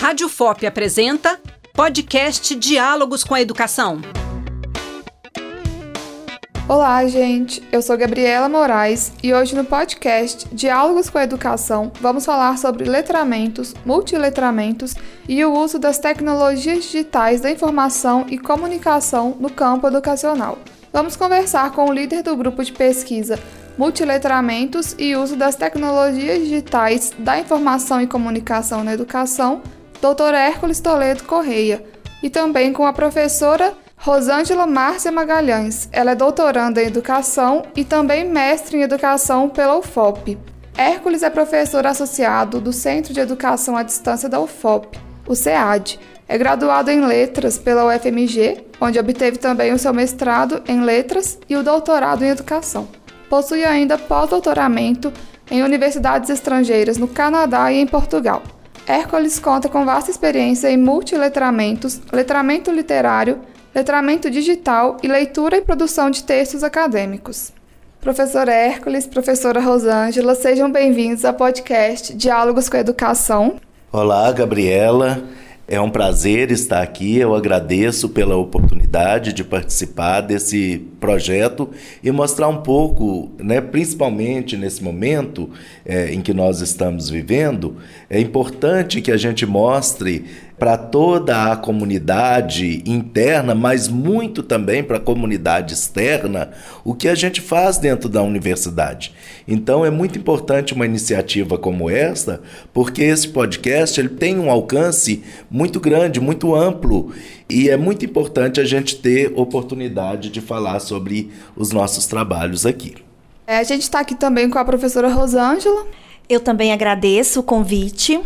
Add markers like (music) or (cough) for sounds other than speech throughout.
Rádio FOP apresenta podcast Diálogos com a Educação. Olá, gente. Eu sou Gabriela Moraes e hoje no podcast Diálogos com a Educação vamos falar sobre letramentos, multiletramentos e o uso das tecnologias digitais da informação e comunicação no campo educacional. Vamos conversar com o líder do grupo de pesquisa Multiletramentos e uso das tecnologias digitais da informação e comunicação na educação, Dr. Hércules Toledo Correia, e também com a professora Rosângela Márcia Magalhães. Ela é doutoranda em educação e também mestre em educação pela UFOP. Hércules é professor associado do Centro de Educação à Distância da UFOP, o CEAD. É graduado em letras pela UFMG, onde obteve também o seu mestrado em letras e o doutorado em educação. Possui ainda pós-doutoramento em universidades estrangeiras no Canadá e em Portugal. Hércules conta com vasta experiência em multiletramentos, letramento literário, letramento digital e leitura e produção de textos acadêmicos. Professora Hércules, professora Rosângela, sejam bem-vindos ao podcast Diálogos com a Educação. Olá, Gabriela. É um prazer estar aqui. Eu agradeço pela oportunidade de participar desse projeto e mostrar um pouco, né, principalmente nesse momento é, em que nós estamos vivendo, é importante que a gente mostre para toda a comunidade interna, mas muito também para a comunidade externa, o que a gente faz dentro da universidade. Então é muito importante uma iniciativa como esta, porque esse podcast ele tem um alcance muito grande, muito amplo, e é muito importante a gente ter oportunidade de falar sobre os nossos trabalhos aqui. É, a gente está aqui também com a professora Rosângela. Eu também agradeço o convite.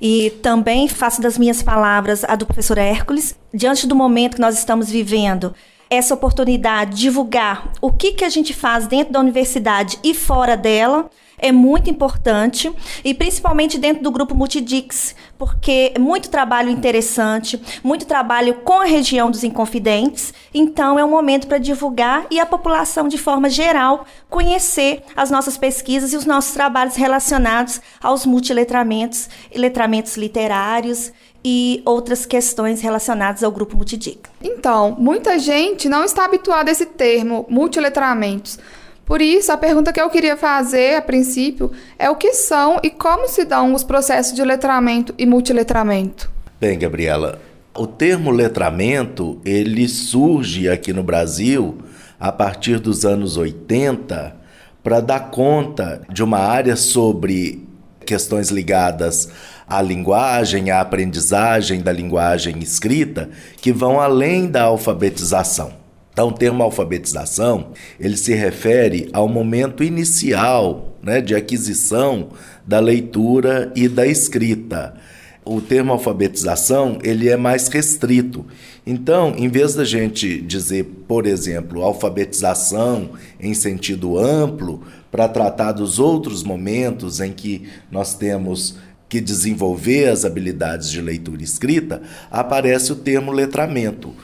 E também faço das minhas palavras a do professor Hércules, diante do momento que nós estamos vivendo, essa oportunidade de divulgar o que, que a gente faz dentro da universidade e fora dela, é muito importante e principalmente dentro do grupo Multidix, porque é muito trabalho interessante, muito trabalho com a região dos Inconfidentes. Então é um momento para divulgar e a população de forma geral conhecer as nossas pesquisas e os nossos trabalhos relacionados aos multiletramentos, letramentos literários e outras questões relacionadas ao grupo Multidix. Então, muita gente não está habituada a esse termo multiletramentos. Por isso, a pergunta que eu queria fazer a princípio é o que são e como se dão os processos de letramento e multiletramento. Bem, Gabriela, o termo letramento, ele surge aqui no Brasil a partir dos anos 80 para dar conta de uma área sobre questões ligadas à linguagem, à aprendizagem da linguagem escrita, que vão além da alfabetização. Então, o termo alfabetização, ele se refere ao momento inicial né, de aquisição da leitura e da escrita. O termo alfabetização, ele é mais restrito. Então, em vez da gente dizer, por exemplo, alfabetização em sentido amplo, para tratar dos outros momentos em que nós temos que desenvolver as habilidades de leitura e escrita, aparece o termo letramento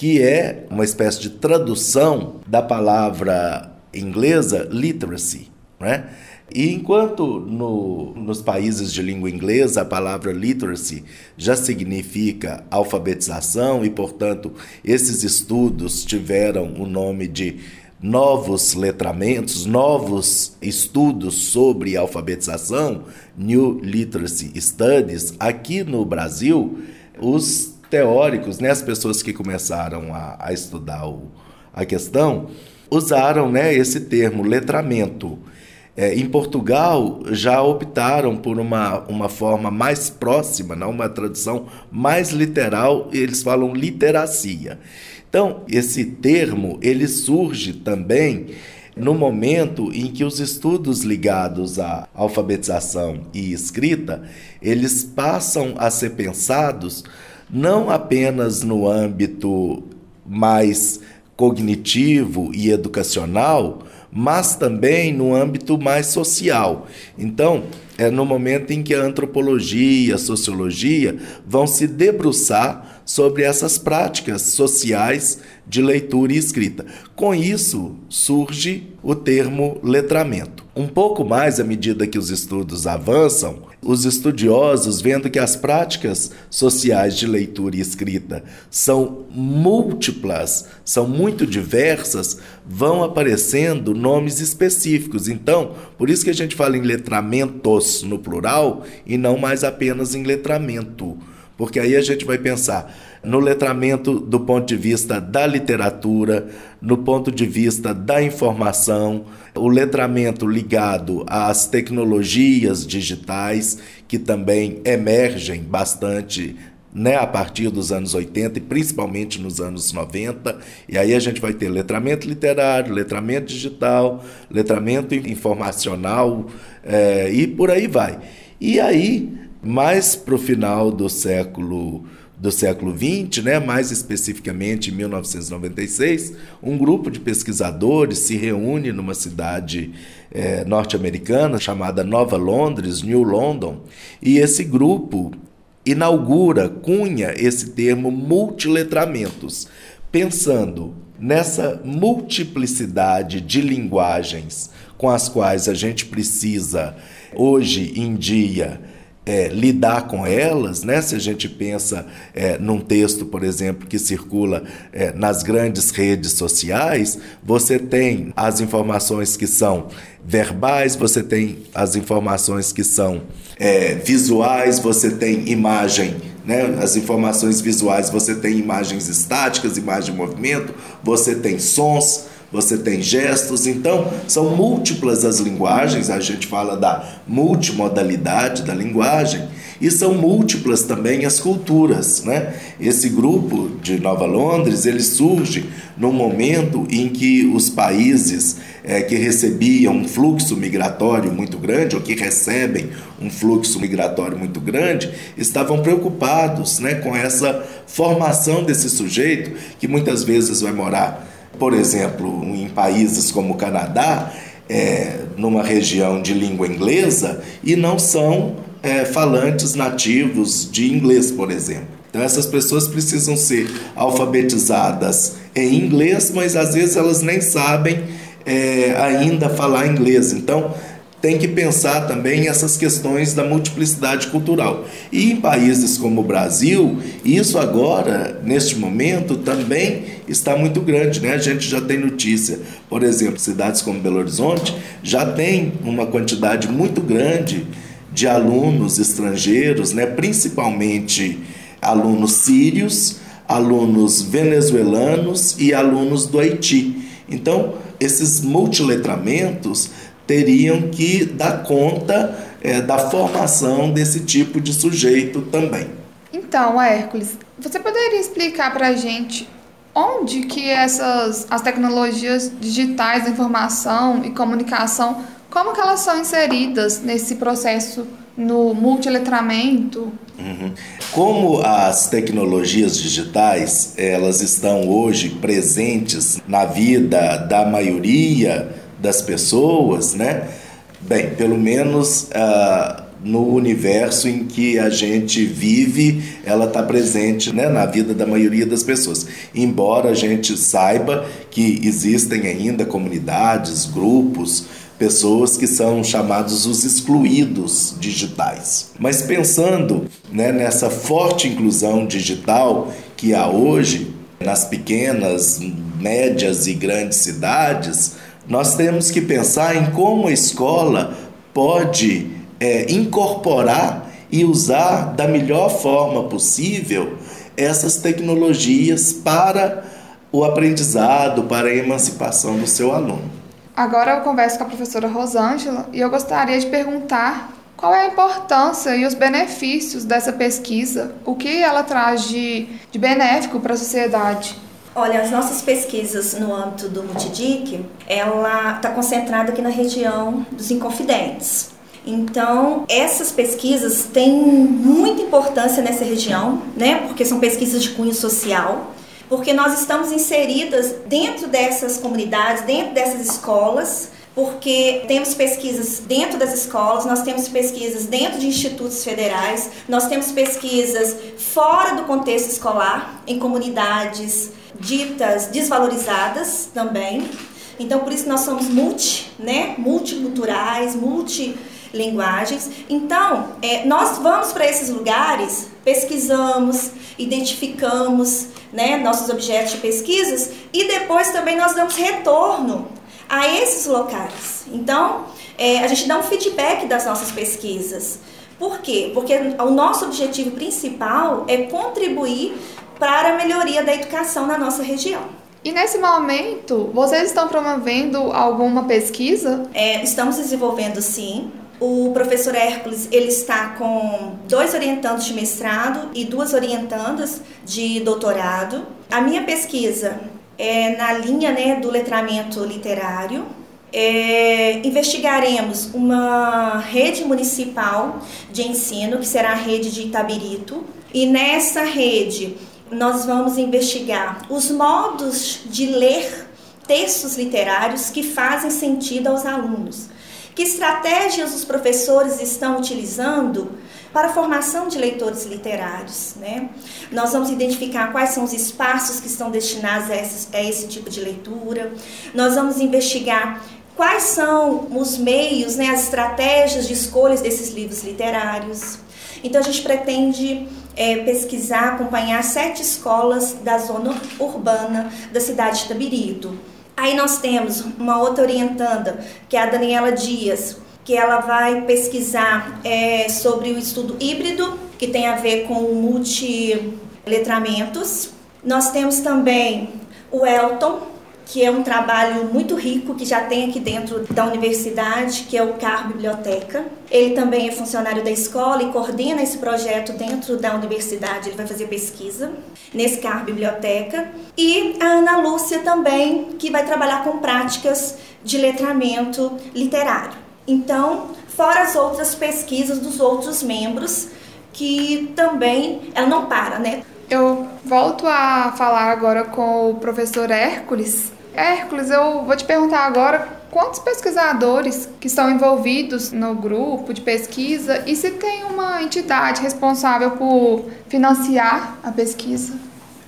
que é uma espécie de tradução da palavra inglesa literacy, né? E enquanto no, nos países de língua inglesa a palavra literacy já significa alfabetização e, portanto, esses estudos tiveram o nome de novos letramentos, novos estudos sobre alfabetização, New Literacy Studies, aqui no Brasil, os teóricos, né, as pessoas que começaram a, a estudar o, a questão, usaram né, esse termo, letramento. É, em Portugal, já optaram por uma, uma forma mais próxima, não, uma tradução mais literal, eles falam literacia. Então, esse termo ele surge também no momento em que os estudos ligados à alfabetização e escrita, eles passam a ser pensados não apenas no âmbito mais cognitivo e educacional, mas também no âmbito mais social. Então, é no momento em que a antropologia, a sociologia vão se debruçar sobre essas práticas sociais de leitura e escrita. Com isso, surge o termo letramento. Um pouco mais à medida que os estudos avançam, os estudiosos, vendo que as práticas sociais de leitura e escrita são múltiplas, são muito diversas, vão aparecendo nomes específicos. Então, por isso que a gente fala em letramentos no plural e não mais apenas em letramento. Porque aí a gente vai pensar no letramento do ponto de vista da literatura, no ponto de vista da informação, o letramento ligado às tecnologias digitais, que também emergem bastante né, a partir dos anos 80 e principalmente nos anos 90. E aí a gente vai ter letramento literário, letramento digital, letramento informacional é, e por aí vai. E aí, mais para o final do século do século XX, né, mais especificamente em 1996, um grupo de pesquisadores se reúne numa cidade é, norte-americana chamada Nova Londres, New London, e esse grupo inaugura, cunha esse termo multiletramentos, pensando nessa multiplicidade de linguagens com as quais a gente precisa hoje em dia é, lidar com elas, né? se a gente pensa é, num texto, por exemplo, que circula é, nas grandes redes sociais, você tem as informações que são verbais, você tem as informações que são é, visuais, você tem imagem, né? as informações visuais, você tem imagens estáticas, imagem de movimento, você tem sons você tem gestos, então são múltiplas as linguagens, a gente fala da multimodalidade da linguagem, e são múltiplas também as culturas, né? Esse grupo de Nova Londres, ele surge num momento em que os países é, que recebiam um fluxo migratório muito grande, ou que recebem um fluxo migratório muito grande, estavam preocupados né, com essa formação desse sujeito, que muitas vezes vai morar por exemplo, em países como o Canadá, é, numa região de língua inglesa, e não são é, falantes nativos de inglês, por exemplo. Então, essas pessoas precisam ser alfabetizadas em inglês, mas às vezes elas nem sabem é, ainda falar inglês. Então, tem que pensar também essas questões da multiplicidade cultural. E em países como o Brasil, isso agora, neste momento, também está muito grande. Né? A gente já tem notícia, por exemplo, cidades como Belo Horizonte já tem uma quantidade muito grande de alunos estrangeiros, né? principalmente alunos sírios, alunos venezuelanos e alunos do Haiti. Então, esses multiletramentos teriam que dar conta é, da formação desse tipo de sujeito também. Então, Hércules, você poderia explicar para a gente onde que essas as tecnologias digitais da informação e comunicação, como que elas são inseridas nesse processo no multiletramento? Uhum. Como as tecnologias digitais elas estão hoje presentes na vida da maioria das pessoas, né? Bem, pelo menos uh, no universo em que a gente vive, ela está presente né, na vida da maioria das pessoas. Embora a gente saiba que existem ainda comunidades, grupos, pessoas que são chamados os excluídos digitais. Mas pensando né, nessa forte inclusão digital que há hoje nas pequenas, médias e grandes cidades, nós temos que pensar em como a escola pode é, incorporar e usar da melhor forma possível essas tecnologias para o aprendizado, para a emancipação do seu aluno. Agora eu converso com a professora Rosângela e eu gostaria de perguntar qual é a importância e os benefícios dessa pesquisa, o que ela traz de, de benéfico para a sociedade. Olha, as nossas pesquisas no âmbito do Multidic, ela está concentrada aqui na região dos Inconfidentes. Então, essas pesquisas têm muita importância nessa região, né? Porque são pesquisas de cunho social, porque nós estamos inseridas dentro dessas comunidades, dentro dessas escolas, porque temos pesquisas dentro das escolas, nós temos pesquisas dentro de institutos federais, nós temos pesquisas fora do contexto escolar, em comunidades ditas desvalorizadas também. Então, por isso nós somos multi, né? multiculturais, multi linguagens. Então, é, nós vamos para esses lugares, pesquisamos, identificamos né, nossos objetos de pesquisas e depois também nós damos retorno a esses locais. Então, é, a gente dá um feedback das nossas pesquisas. Por quê? Porque o nosso objetivo principal é contribuir para a melhoria da educação na nossa região. E nesse momento, vocês estão promovendo alguma pesquisa? É, estamos desenvolvendo sim. O professor Hércules ele está com dois orientandos de mestrado e duas orientandas de doutorado. A minha pesquisa é na linha né, do letramento literário. É, investigaremos uma rede municipal de ensino, que será a rede de Itabirito, e nessa rede nós vamos investigar os modos de ler textos literários que fazem sentido aos alunos. Que estratégias os professores estão utilizando para a formação de leitores literários. Né? Nós vamos identificar quais são os espaços que estão destinados a esse, a esse tipo de leitura. Nós vamos investigar quais são os meios, né, as estratégias de escolhas desses livros literários. Então a gente pretende é, pesquisar, acompanhar sete escolas da zona urbana da cidade de Tabirito. Aí nós temos uma outra orientanda, que é a Daniela Dias, que ela vai pesquisar é, sobre o estudo híbrido, que tem a ver com multiletramentos. Nós temos também o Elton, que é um trabalho muito rico que já tem aqui dentro da universidade, que é o CAR Biblioteca. Ele também é funcionário da escola e coordena esse projeto dentro da universidade. Ele vai fazer pesquisa nesse CAR Biblioteca. E a Ana Lúcia também, que vai trabalhar com práticas de letramento literário. Então, fora as outras pesquisas dos outros membros, que também ela não para, né? Eu volto a falar agora com o professor Hércules, Hércules, eu vou te perguntar agora quantos pesquisadores que estão envolvidos no grupo de pesquisa e se tem uma entidade responsável por financiar a pesquisa.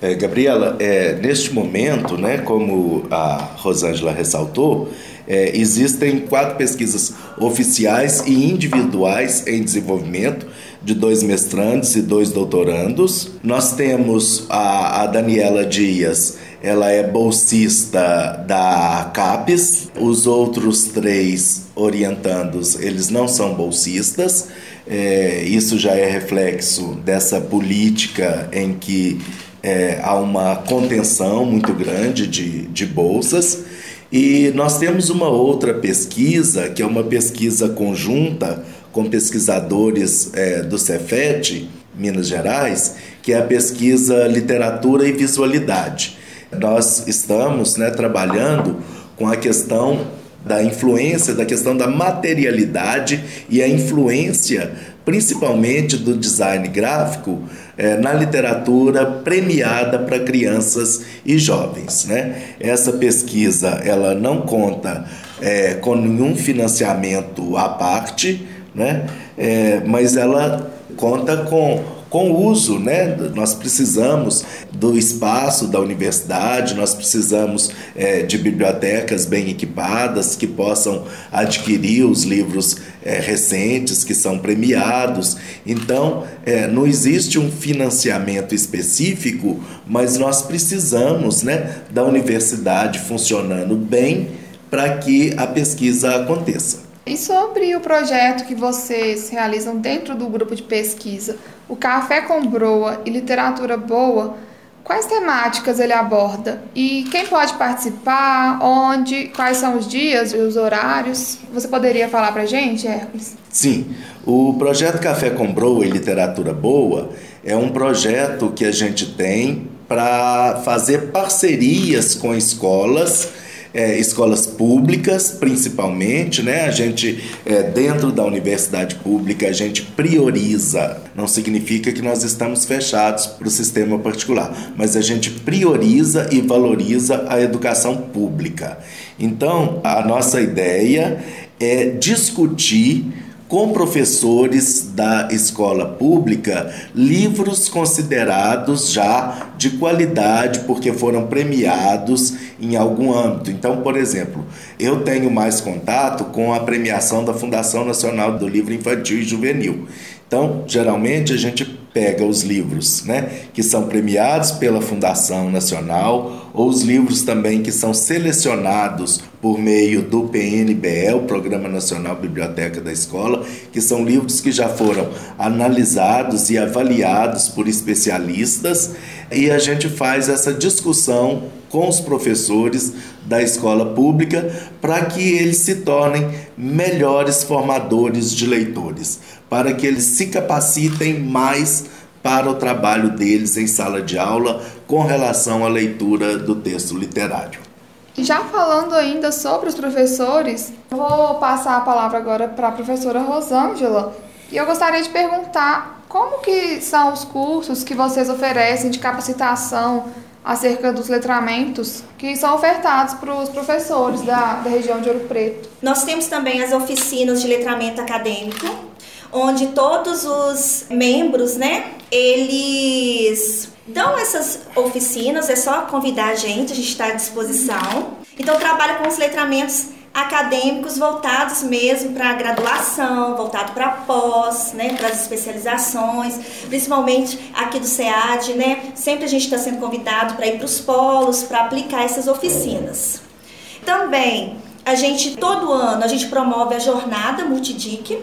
É, Gabriela, é, neste momento, né, como a Rosângela ressaltou, é, existem quatro pesquisas oficiais e individuais em desenvolvimento de dois mestrandos e dois doutorandos. Nós temos a, a Daniela Dias, ela é bolsista da CAPES. Os outros três orientandos, eles não são bolsistas. É, isso já é reflexo dessa política em que é, há uma contenção muito grande de, de bolsas. E nós temos uma outra pesquisa, que é uma pesquisa conjunta com pesquisadores é, do Cefet, Minas Gerais, que é a pesquisa Literatura e Visualidade. Nós estamos né, trabalhando com a questão da influência, da questão da materialidade e a influência, principalmente do design gráfico, é, na literatura premiada para crianças e jovens. Né? Essa pesquisa ela não conta é, com nenhum financiamento à parte, né? É, mas ela conta com com o uso, né? Nós precisamos do espaço da universidade, nós precisamos é, de bibliotecas bem equipadas que possam adquirir os livros é, recentes que são premiados. Então, é, não existe um financiamento específico, mas nós precisamos, né, da universidade funcionando bem para que a pesquisa aconteça. E sobre o projeto que vocês realizam dentro do grupo de pesquisa, o Café com Broa e Literatura Boa, quais temáticas ele aborda? E quem pode participar? Onde? Quais são os dias e os horários? Você poderia falar para gente, Hércules? Sim, o projeto Café com Broa e Literatura Boa é um projeto que a gente tem para fazer parcerias com escolas é, escolas públicas, principalmente, né? A gente, é, dentro da universidade pública, a gente prioriza. Não significa que nós estamos fechados para o sistema particular, mas a gente prioriza e valoriza a educação pública. Então, a nossa ideia é discutir com professores da escola pública livros considerados já de qualidade porque foram premiados em algum âmbito. Então, por exemplo, eu tenho mais contato com a premiação da Fundação Nacional do Livro Infantil e Juvenil. Então, geralmente a gente pega os livros, né, que são premiados pela Fundação Nacional ou os livros também que são selecionados por meio do PNBE, Programa Nacional Biblioteca da Escola, que são livros que já foram analisados e avaliados por especialistas, e a gente faz essa discussão com os professores da escola pública para que eles se tornem melhores formadores de leitores, para que eles se capacitem mais para o trabalho deles em sala de aula com relação à leitura do texto literário. Já falando ainda sobre os professores, vou passar a palavra agora para a professora Rosângela e eu gostaria de perguntar como que são os cursos que vocês oferecem de capacitação acerca dos letramentos que são ofertados para os professores da, da região de Ouro Preto. Nós temos também as oficinas de letramento acadêmico, onde todos os membros, né, eles dão essas oficinas, é só convidar a gente, a gente está à disposição. Então, trabalha com os letramentos acadêmicos voltados mesmo para a graduação, voltado para pós, né, para as especializações, principalmente aqui do SEAD, né, sempre a gente está sendo convidado para ir para os polos, para aplicar essas oficinas. Também, a gente, todo ano, a gente promove a jornada Multidic,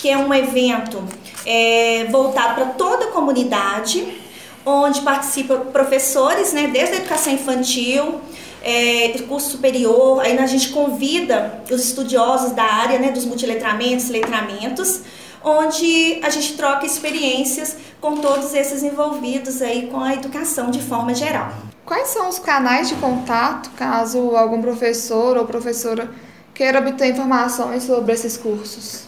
que é um evento é, voltado para toda a comunidade, onde participam professores, né, desde a educação infantil, é, curso superior, aí a gente convida os estudiosos da área né, dos multiletramentos, letramentos, onde a gente troca experiências com todos esses envolvidos aí com a educação de forma geral. Quais são os canais de contato caso algum professor ou professora queira obter informações sobre esses cursos?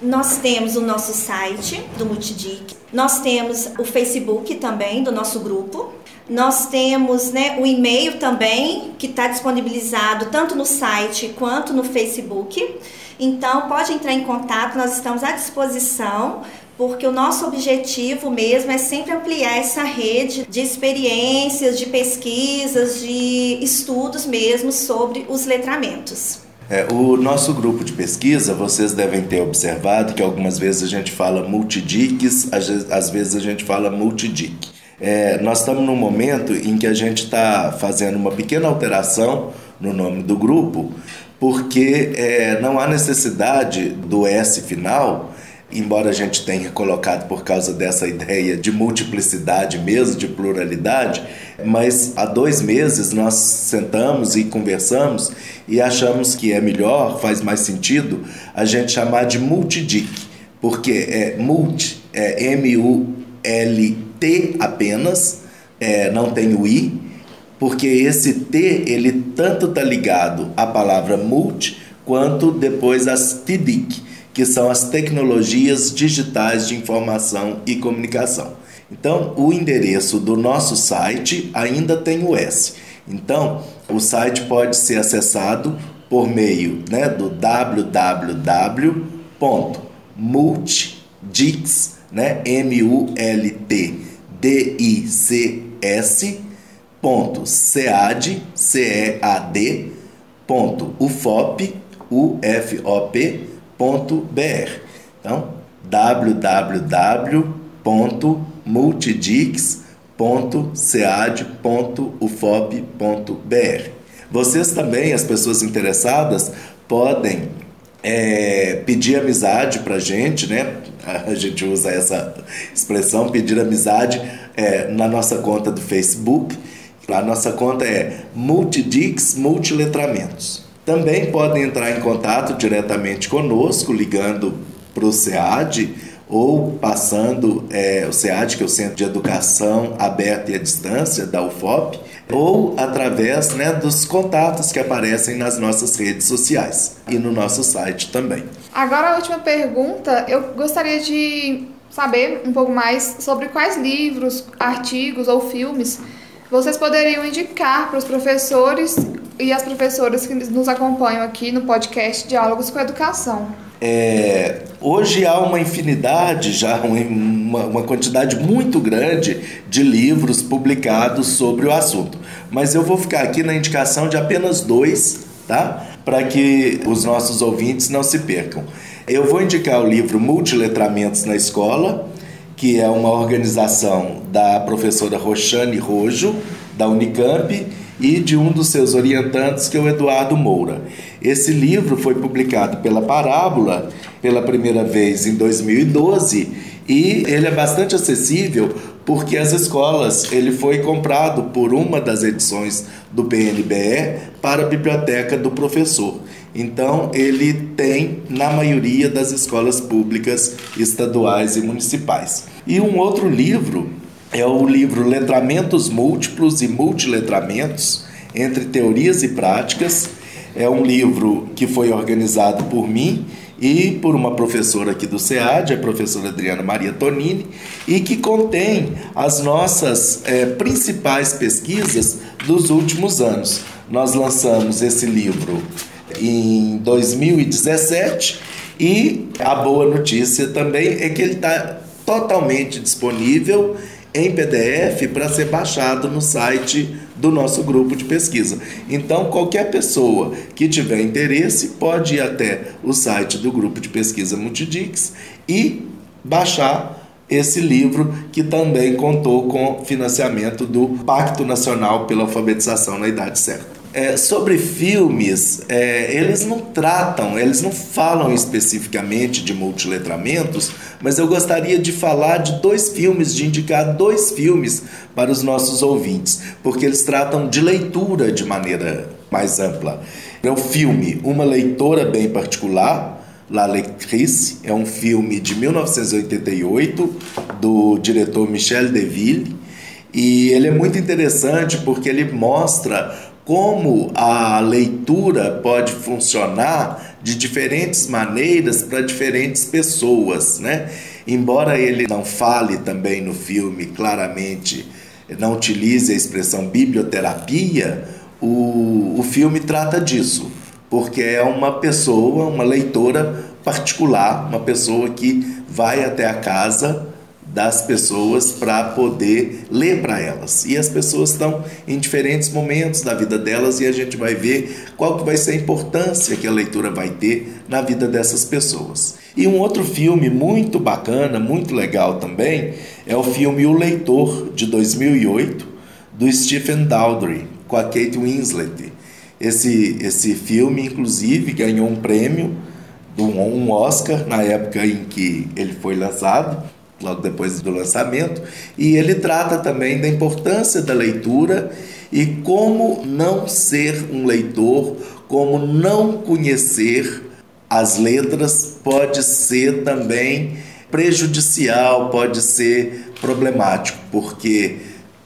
Nós temos o nosso site do Multidic, nós temos o Facebook também do nosso grupo, nós temos né, o e-mail também, que está disponibilizado tanto no site quanto no Facebook. Então, pode entrar em contato, nós estamos à disposição, porque o nosso objetivo mesmo é sempre ampliar essa rede de experiências, de pesquisas, de estudos mesmo sobre os letramentos. É, o nosso grupo de pesquisa, vocês devem ter observado que algumas vezes a gente fala multidics, às vezes a gente fala multidic. É, nós estamos num momento em que a gente está fazendo uma pequena alteração no nome do grupo, porque é, não há necessidade do S final, embora a gente tenha colocado por causa dessa ideia de multiplicidade mesmo, de pluralidade, mas há dois meses nós sentamos e conversamos e achamos que é melhor, faz mais sentido, a gente chamar de multidic, porque é multi, é M-U-L T apenas, é, não tem o I, porque esse T ele tanto está ligado à palavra multi quanto depois às TIDIC, que são as tecnologias digitais de informação e comunicação. Então, o endereço do nosso site ainda tem o S. Então, o site pode ser acessado por meio né, do www.multidix, né, M-U-L-T, dics.cead, C-E-A-D, ponto, ufop, ufop.br. Então, www.multidix.cead.ufop.br. Vocês também, as pessoas interessadas, podem é, pedir amizade para gente, né? (laughs) A gente usa essa expressão, pedir amizade é, na nossa conta do Facebook. A nossa conta é Multidix Multiletramentos. Também podem entrar em contato diretamente conosco, ligando para o SEAD ou passando é, o SEAD, que é o Centro de Educação Aberta e à Distância da UFOP, ou através né, dos contatos que aparecem nas nossas redes sociais e no nosso site também. Agora a última pergunta, eu gostaria de saber um pouco mais sobre quais livros, artigos ou filmes vocês poderiam indicar para os professores e as professoras que nos acompanham aqui no podcast Diálogos com Educação. É, hoje há uma infinidade, já uma, uma quantidade muito grande de livros publicados sobre o assunto. Mas eu vou ficar aqui na indicação de apenas dois, tá? Para que os nossos ouvintes não se percam. Eu vou indicar o livro Multiletramentos na Escola, que é uma organização da professora Roxane Rojo, da Unicamp, e de um dos seus orientantes, que é o Eduardo Moura. Esse livro foi publicado pela Parábola pela primeira vez em 2012 e ele é bastante acessível porque as escolas, ele foi comprado por uma das edições do BNBE para a biblioteca do professor. Então, ele tem na maioria das escolas públicas estaduais e municipais. E um outro livro é o livro Letramentos Múltiplos e Multiletramentos entre Teorias e Práticas. É um livro que foi organizado por mim e por uma professora aqui do SEAD, a professora Adriana Maria Tonini, e que contém as nossas é, principais pesquisas dos últimos anos. Nós lançamos esse livro em 2017 e a boa notícia também é que ele está totalmente disponível em PDF para ser baixado no site do nosso grupo de pesquisa. Então, qualquer pessoa que tiver interesse pode ir até o site do grupo de pesquisa Multidix e baixar esse livro que também contou com financiamento do Pacto Nacional pela Alfabetização na Idade Certa. É, sobre filmes, é, eles não tratam, eles não falam especificamente de multiletramentos, mas eu gostaria de falar de dois filmes, de indicar dois filmes para os nossos ouvintes, porque eles tratam de leitura de maneira mais ampla. É o filme Uma Leitora Bem Particular, La Lectrice, é um filme de 1988 do diretor Michel Deville, e ele é muito interessante porque ele mostra como a leitura pode funcionar de diferentes maneiras para diferentes pessoas, né? Embora ele não fale também no filme claramente, não utilize a expressão biblioterapia, o, o filme trata disso, porque é uma pessoa, uma leitora particular, uma pessoa que vai até a casa das pessoas para poder ler para elas. E as pessoas estão em diferentes momentos da vida delas e a gente vai ver qual que vai ser a importância que a leitura vai ter na vida dessas pessoas. E um outro filme muito bacana, muito legal também, é o filme O Leitor de 2008 do Stephen Daldry com a Kate Winslet. Esse esse filme inclusive ganhou um prêmio um Oscar na época em que ele foi lançado logo depois do lançamento, e ele trata também da importância da leitura e como não ser um leitor, como não conhecer as letras pode ser também prejudicial, pode ser problemático, porque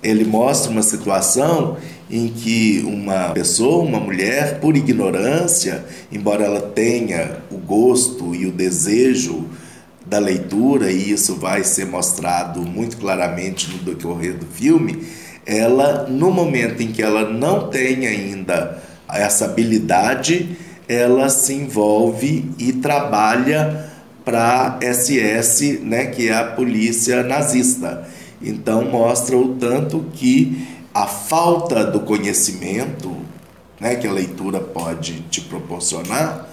ele mostra uma situação em que uma pessoa, uma mulher, por ignorância, embora ela tenha o gosto e o desejo da leitura, e isso vai ser mostrado muito claramente no decorrer do filme, ela, no momento em que ela não tem ainda essa habilidade, ela se envolve e trabalha para SS, né, que é a polícia nazista. Então mostra o tanto que a falta do conhecimento, né, que a leitura pode te proporcionar,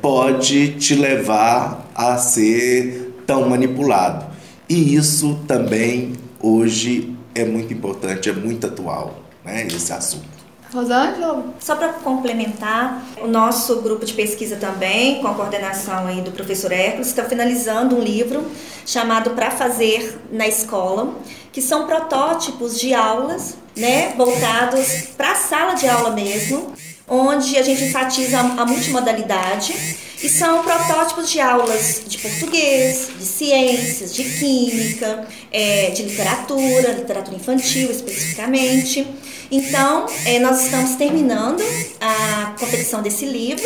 pode te levar a ser tão manipulado. E isso também hoje é muito importante, é muito atual, né, esse assunto. Rosângela? Só para complementar, o nosso grupo de pesquisa também, com a coordenação aí do professor Hércules, está finalizando um livro chamado Para Fazer na Escola, que são protótipos de aulas, né, voltados para a sala de aula mesmo, onde a gente enfatiza a multimodalidade e são protótipos de aulas de português, de ciências, de química, é, de literatura, literatura infantil especificamente. Então, é, nós estamos terminando a confecção desse livro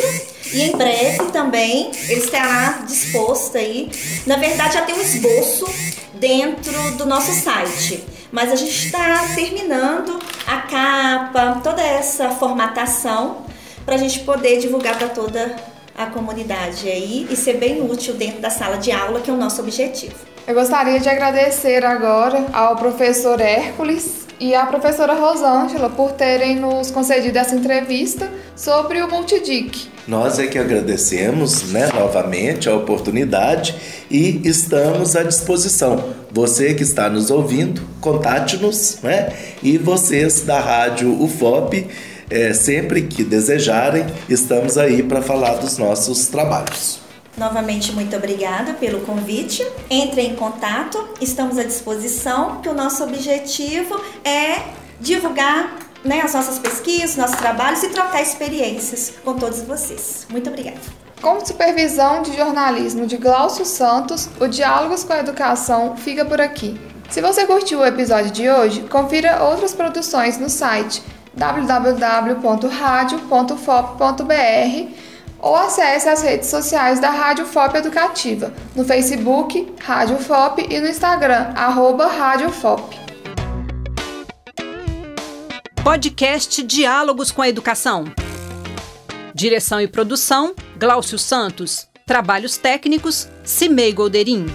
e em breve também ele estará disposto aí. Na verdade, já tem um esboço dentro do nosso site mas a gente está terminando a capa, toda essa formatação para a gente poder divulgar para toda a comunidade aí e ser bem útil dentro da sala de aula, que é o nosso objetivo. Eu gostaria de agradecer agora ao professor Hércules e à professora Rosângela por terem nos concedido essa entrevista sobre o Multidic. Nós é que agradecemos né, novamente a oportunidade e estamos à disposição. Você que está nos ouvindo, contate-nos né, e vocês da Rádio UFOP, é, sempre que desejarem, estamos aí para falar dos nossos trabalhos. Novamente, muito obrigada pelo convite. Entre em contato, estamos à disposição, que o nosso objetivo é divulgar né, as nossas pesquisas, nossos trabalhos e trocar experiências com todos vocês. Muito obrigada. Com supervisão de jornalismo de Glaucio Santos, o Diálogos com a Educação fica por aqui. Se você curtiu o episódio de hoje, confira outras produções no site www.radio.fop.br ou acesse as redes sociais da Rádio FOP Educativa, no Facebook, Rádio FOP e no Instagram, arroba Rádio FOP. Podcast Diálogos com a Educação. Direção e produção, Glaucio Santos. Trabalhos técnicos, Cimei Golderim.